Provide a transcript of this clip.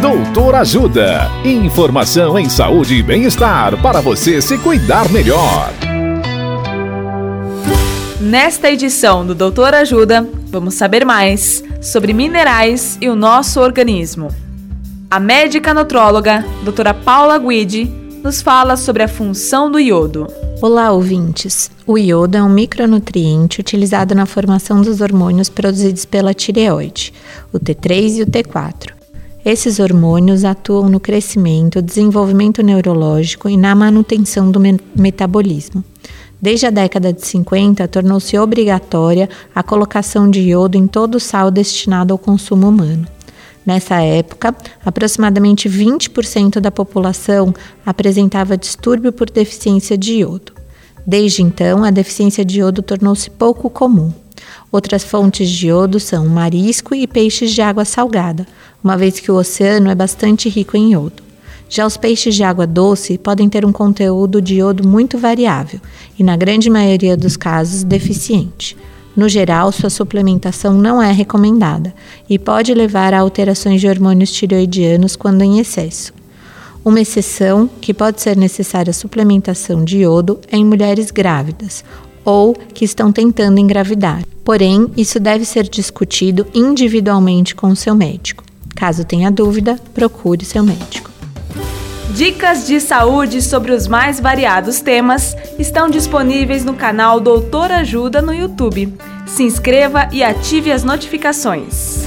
Doutor Ajuda. Informação em saúde e bem-estar para você se cuidar melhor. Nesta edição do Doutor Ajuda, vamos saber mais sobre minerais e o nosso organismo. A médica nutróloga, doutora Paula Guidi, nos fala sobre a função do iodo. Olá, ouvintes! O iodo é um micronutriente utilizado na formação dos hormônios produzidos pela tireoide, o T3 e o T4. Esses hormônios atuam no crescimento, desenvolvimento neurológico e na manutenção do me metabolismo. Desde a década de 50, tornou-se obrigatória a colocação de iodo em todo o sal destinado ao consumo humano. Nessa época, aproximadamente 20% da população apresentava distúrbio por deficiência de iodo. Desde então, a deficiência de iodo tornou-se pouco comum. Outras fontes de iodo são marisco e peixes de água salgada, uma vez que o oceano é bastante rico em iodo. Já os peixes de água doce podem ter um conteúdo de iodo muito variável e, na grande maioria dos casos, deficiente. No geral, sua suplementação não é recomendada e pode levar a alterações de hormônios tireoidianos quando em excesso. Uma exceção que pode ser necessária a suplementação de iodo é em mulheres grávidas ou que estão tentando engravidar. Porém, isso deve ser discutido individualmente com o seu médico. Caso tenha dúvida, procure seu médico. Dicas de saúde sobre os mais variados temas estão disponíveis no canal Doutor Ajuda no YouTube. Se inscreva e ative as notificações.